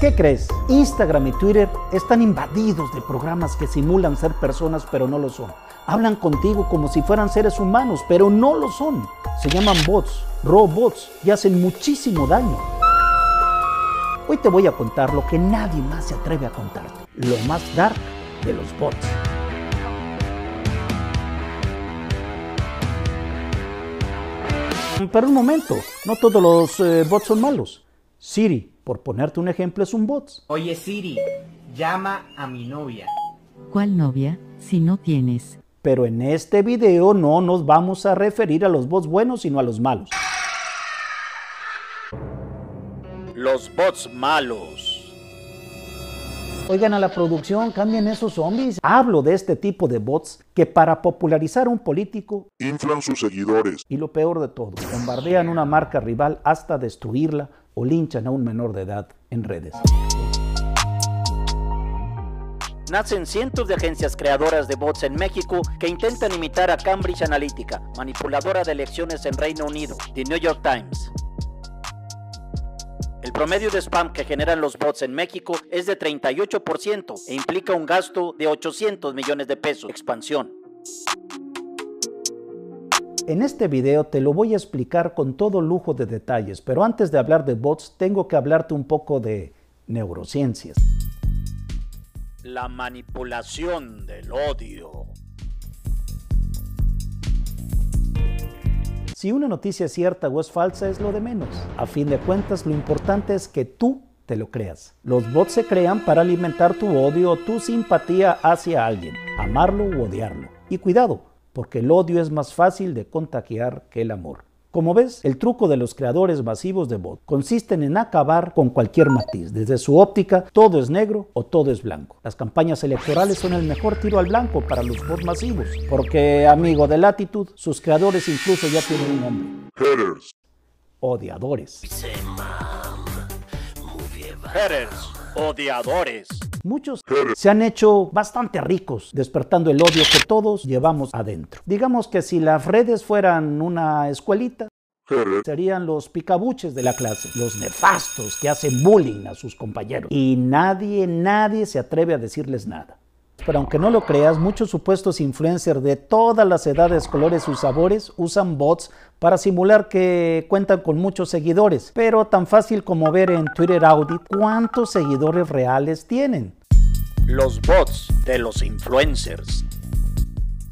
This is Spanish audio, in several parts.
¿Qué crees? Instagram y Twitter están invadidos de programas que simulan ser personas pero no lo son. Hablan contigo como si fueran seres humanos, pero no lo son. Se llaman bots, robots, y hacen muchísimo daño. Hoy te voy a contar lo que nadie más se atreve a contarte, lo más dark de los bots. Pero un momento, no todos los eh, bots son malos. Siri, por ponerte un ejemplo, es un bot. Oye Siri, llama a mi novia. ¿Cuál novia, si no tienes? Pero en este video no nos vamos a referir a los bots buenos, sino a los malos. Los bots malos. Oigan a la producción, cambien esos zombies. Hablo de este tipo de bots que para popularizar a un político inflan sus seguidores. y lo peor de todo, bombardean una marca rival hasta destruirla o linchan a un menor de edad en redes. Nacen cientos de agencias creadoras de bots en México que intentan imitar a Cambridge Analytica, manipuladora de elecciones en Reino Unido, The New York Times. El promedio de spam que generan los bots en México es de 38% e implica un gasto de 800 millones de pesos. Expansión. En este video te lo voy a explicar con todo lujo de detalles, pero antes de hablar de bots tengo que hablarte un poco de neurociencias. La manipulación del odio. Si una noticia es cierta o es falsa es lo de menos. A fin de cuentas, lo importante es que tú te lo creas. Los bots se crean para alimentar tu odio o tu simpatía hacia alguien, amarlo u odiarlo. Y cuidado, porque el odio es más fácil de contagiar que el amor. Como ves, el truco de los creadores masivos de bots consisten en acabar con cualquier matiz. Desde su óptica, todo es negro o todo es blanco. Las campañas electorales son el mejor tiro al blanco para los bots masivos, porque, amigo de latitud, sus creadores incluso ya tienen un nombre. Haters. Odiadores. Haters. Odiadores. Muchos se han hecho bastante ricos despertando el odio que todos llevamos adentro. Digamos que si las redes fueran una escuelita, serían los picabuches de la clase, los nefastos que hacen bullying a sus compañeros. Y nadie, nadie se atreve a decirles nada. Pero aunque no lo creas, muchos supuestos influencers de todas las edades, colores y sabores usan bots para simular que cuentan con muchos seguidores. Pero tan fácil como ver en Twitter Audit cuántos seguidores reales tienen. Los bots de los influencers.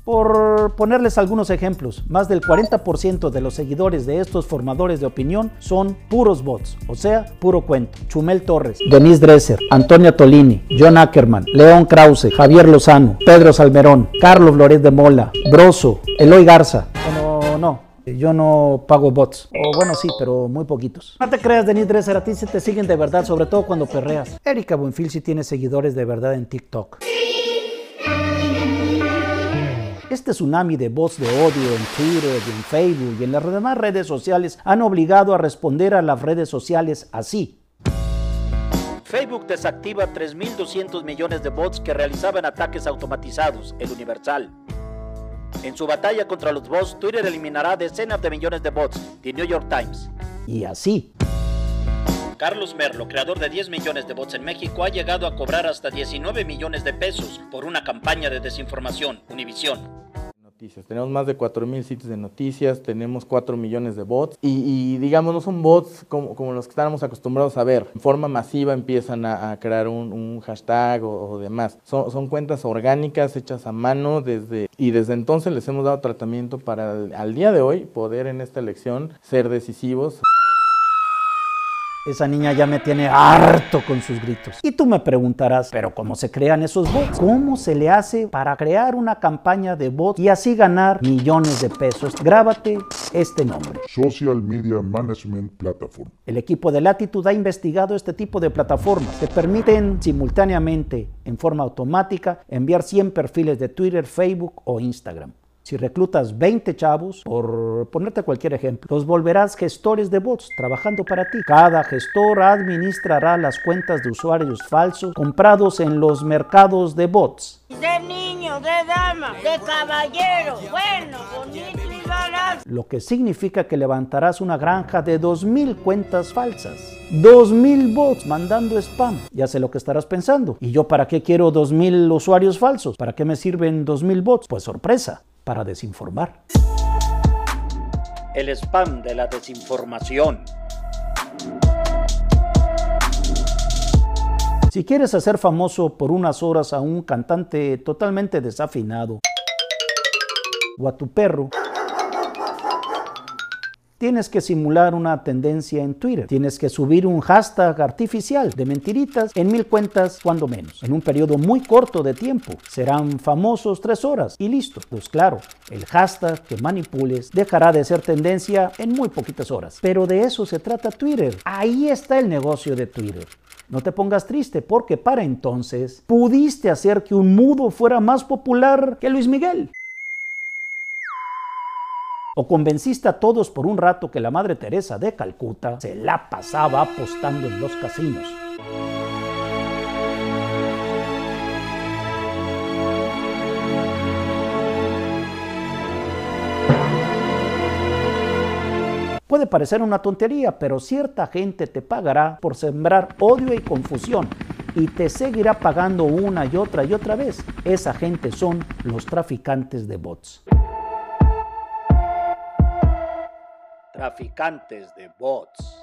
Por ponerles algunos ejemplos, más del 40% de los seguidores de estos formadores de opinión son puros bots, o sea, puro cuento. Chumel Torres, Denise Dresser, Antonia Tolini, John Ackerman, León Krause, Javier Lozano, Pedro Salmerón, Carlos Loret de Mola, Broso, Eloy Garza. No, no, yo no pago bots. O bueno, sí, pero muy poquitos. No te creas, Denise Dresser, a ti se te siguen de verdad, sobre todo cuando perreas. Erika Buenfil sí tiene seguidores de verdad en TikTok. Este tsunami de voz de odio en Twitter y en Facebook y en las demás redes sociales han obligado a responder a las redes sociales así. Facebook desactiva 3.200 millones de bots que realizaban ataques automatizados, el Universal. En su batalla contra los bots, Twitter eliminará decenas de millones de bots, The New York Times. Y así. Carlos Merlo, creador de 10 millones de bots en México, ha llegado a cobrar hasta 19 millones de pesos por una campaña de desinformación, Univisión. Noticias. Tenemos más de 4.000 sitios de noticias, tenemos 4 millones de bots y, y, digamos no son bots como, como, los que estábamos acostumbrados a ver. En forma masiva empiezan a, crear un, hashtag o, o, demás. Son, son cuentas orgánicas hechas a mano desde y desde entonces les hemos dado tratamiento para al día de hoy poder en esta elección ser decisivos. Esa niña ya me tiene harto con sus gritos. Y tú me preguntarás, ¿pero cómo se crean esos bots? ¿Cómo se le hace para crear una campaña de bots y así ganar millones de pesos? Grábate este nombre. Social Media Management Platform. El equipo de Latitude ha investigado este tipo de plataformas que permiten simultáneamente, en forma automática, enviar 100 perfiles de Twitter, Facebook o Instagram. Si reclutas 20 chavos, por ponerte cualquier ejemplo, los volverás gestores de bots trabajando para ti. Cada gestor administrará las cuentas de usuarios falsos comprados en los mercados de bots. De niño, de dama, de caballero, bueno, bonito y barato. Lo que significa que levantarás una granja de 2.000 cuentas falsas. 2.000 bots mandando spam. Ya sé lo que estarás pensando. ¿Y yo para qué quiero 2.000 usuarios falsos? ¿Para qué me sirven 2.000 bots? Pues sorpresa, para desinformar. El spam de la desinformación. Si quieres hacer famoso por unas horas a un cantante totalmente desafinado o a tu perro, tienes que simular una tendencia en Twitter. Tienes que subir un hashtag artificial de mentiritas en mil cuentas, cuando menos, en un periodo muy corto de tiempo. Serán famosos tres horas y listo. Pues claro, el hashtag que manipules dejará de ser tendencia en muy poquitas horas. Pero de eso se trata Twitter. Ahí está el negocio de Twitter. No te pongas triste porque para entonces pudiste hacer que un mudo fuera más popular que Luis Miguel. O convenciste a todos por un rato que la Madre Teresa de Calcuta se la pasaba apostando en los casinos. Puede parecer una tontería, pero cierta gente te pagará por sembrar odio y confusión y te seguirá pagando una y otra y otra vez. Esa gente son los traficantes de bots. Traficantes de bots.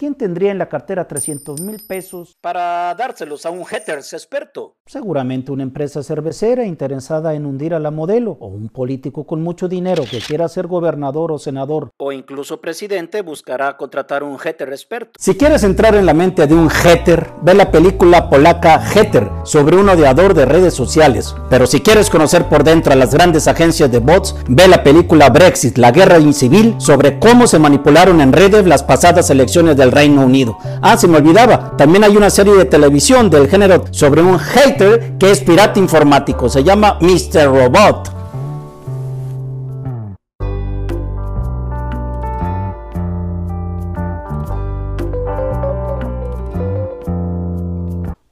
¿Quién tendría en la cartera 300 mil pesos? Para dárselos a un haters experto. Seguramente una empresa cervecera interesada en hundir a la modelo, o un político con mucho dinero que quiera ser gobernador o senador. O incluso presidente buscará contratar un hater experto. Si quieres entrar en la mente de un hater, ve la película polaca Hater sobre un odiador de redes sociales. Pero si quieres conocer por dentro a las grandes agencias de bots, ve la película Brexit, la guerra incivil, sobre cómo se manipularon en redes las pasadas elecciones Reino Unido. Ah, se me olvidaba, también hay una serie de televisión del género sobre un hater que es pirata informático, se llama Mr. Robot.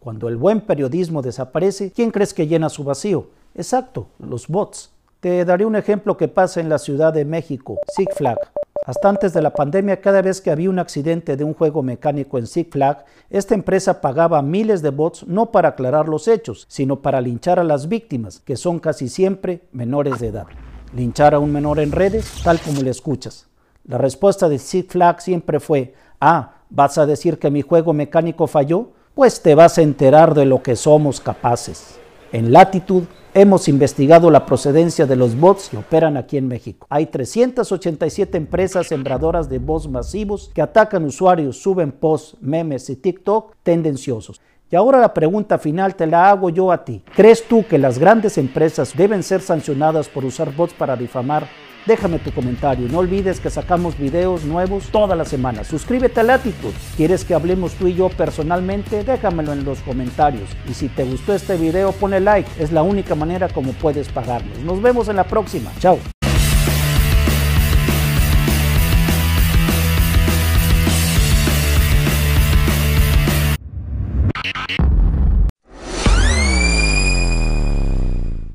Cuando el buen periodismo desaparece, ¿quién crees que llena su vacío? Exacto, los bots. Te daré un ejemplo que pasa en la Ciudad de México, Six Flag. Hasta antes de la pandemia, cada vez que había un accidente de un juego mecánico en Six Flag, esta empresa pagaba miles de bots no para aclarar los hechos, sino para linchar a las víctimas, que son casi siempre menores de edad. Linchar a un menor en redes, tal como le escuchas. La respuesta de Six Flag siempre fue, ah, ¿vas a decir que mi juego mecánico falló? Pues te vas a enterar de lo que somos capaces. En Latitud hemos investigado la procedencia de los bots que operan aquí en México. Hay 387 empresas sembradoras de bots masivos que atacan usuarios, suben posts, memes y TikTok tendenciosos. Y ahora la pregunta final te la hago yo a ti. ¿Crees tú que las grandes empresas deben ser sancionadas por usar bots para difamar? Déjame tu comentario. No olvides que sacamos videos nuevos toda la semana. Suscríbete a Latitud. ¿Quieres que hablemos tú y yo personalmente? Déjamelo en los comentarios. Y si te gustó este video, pone like. Es la única manera como puedes pagarnos. Nos vemos en la próxima. Chao.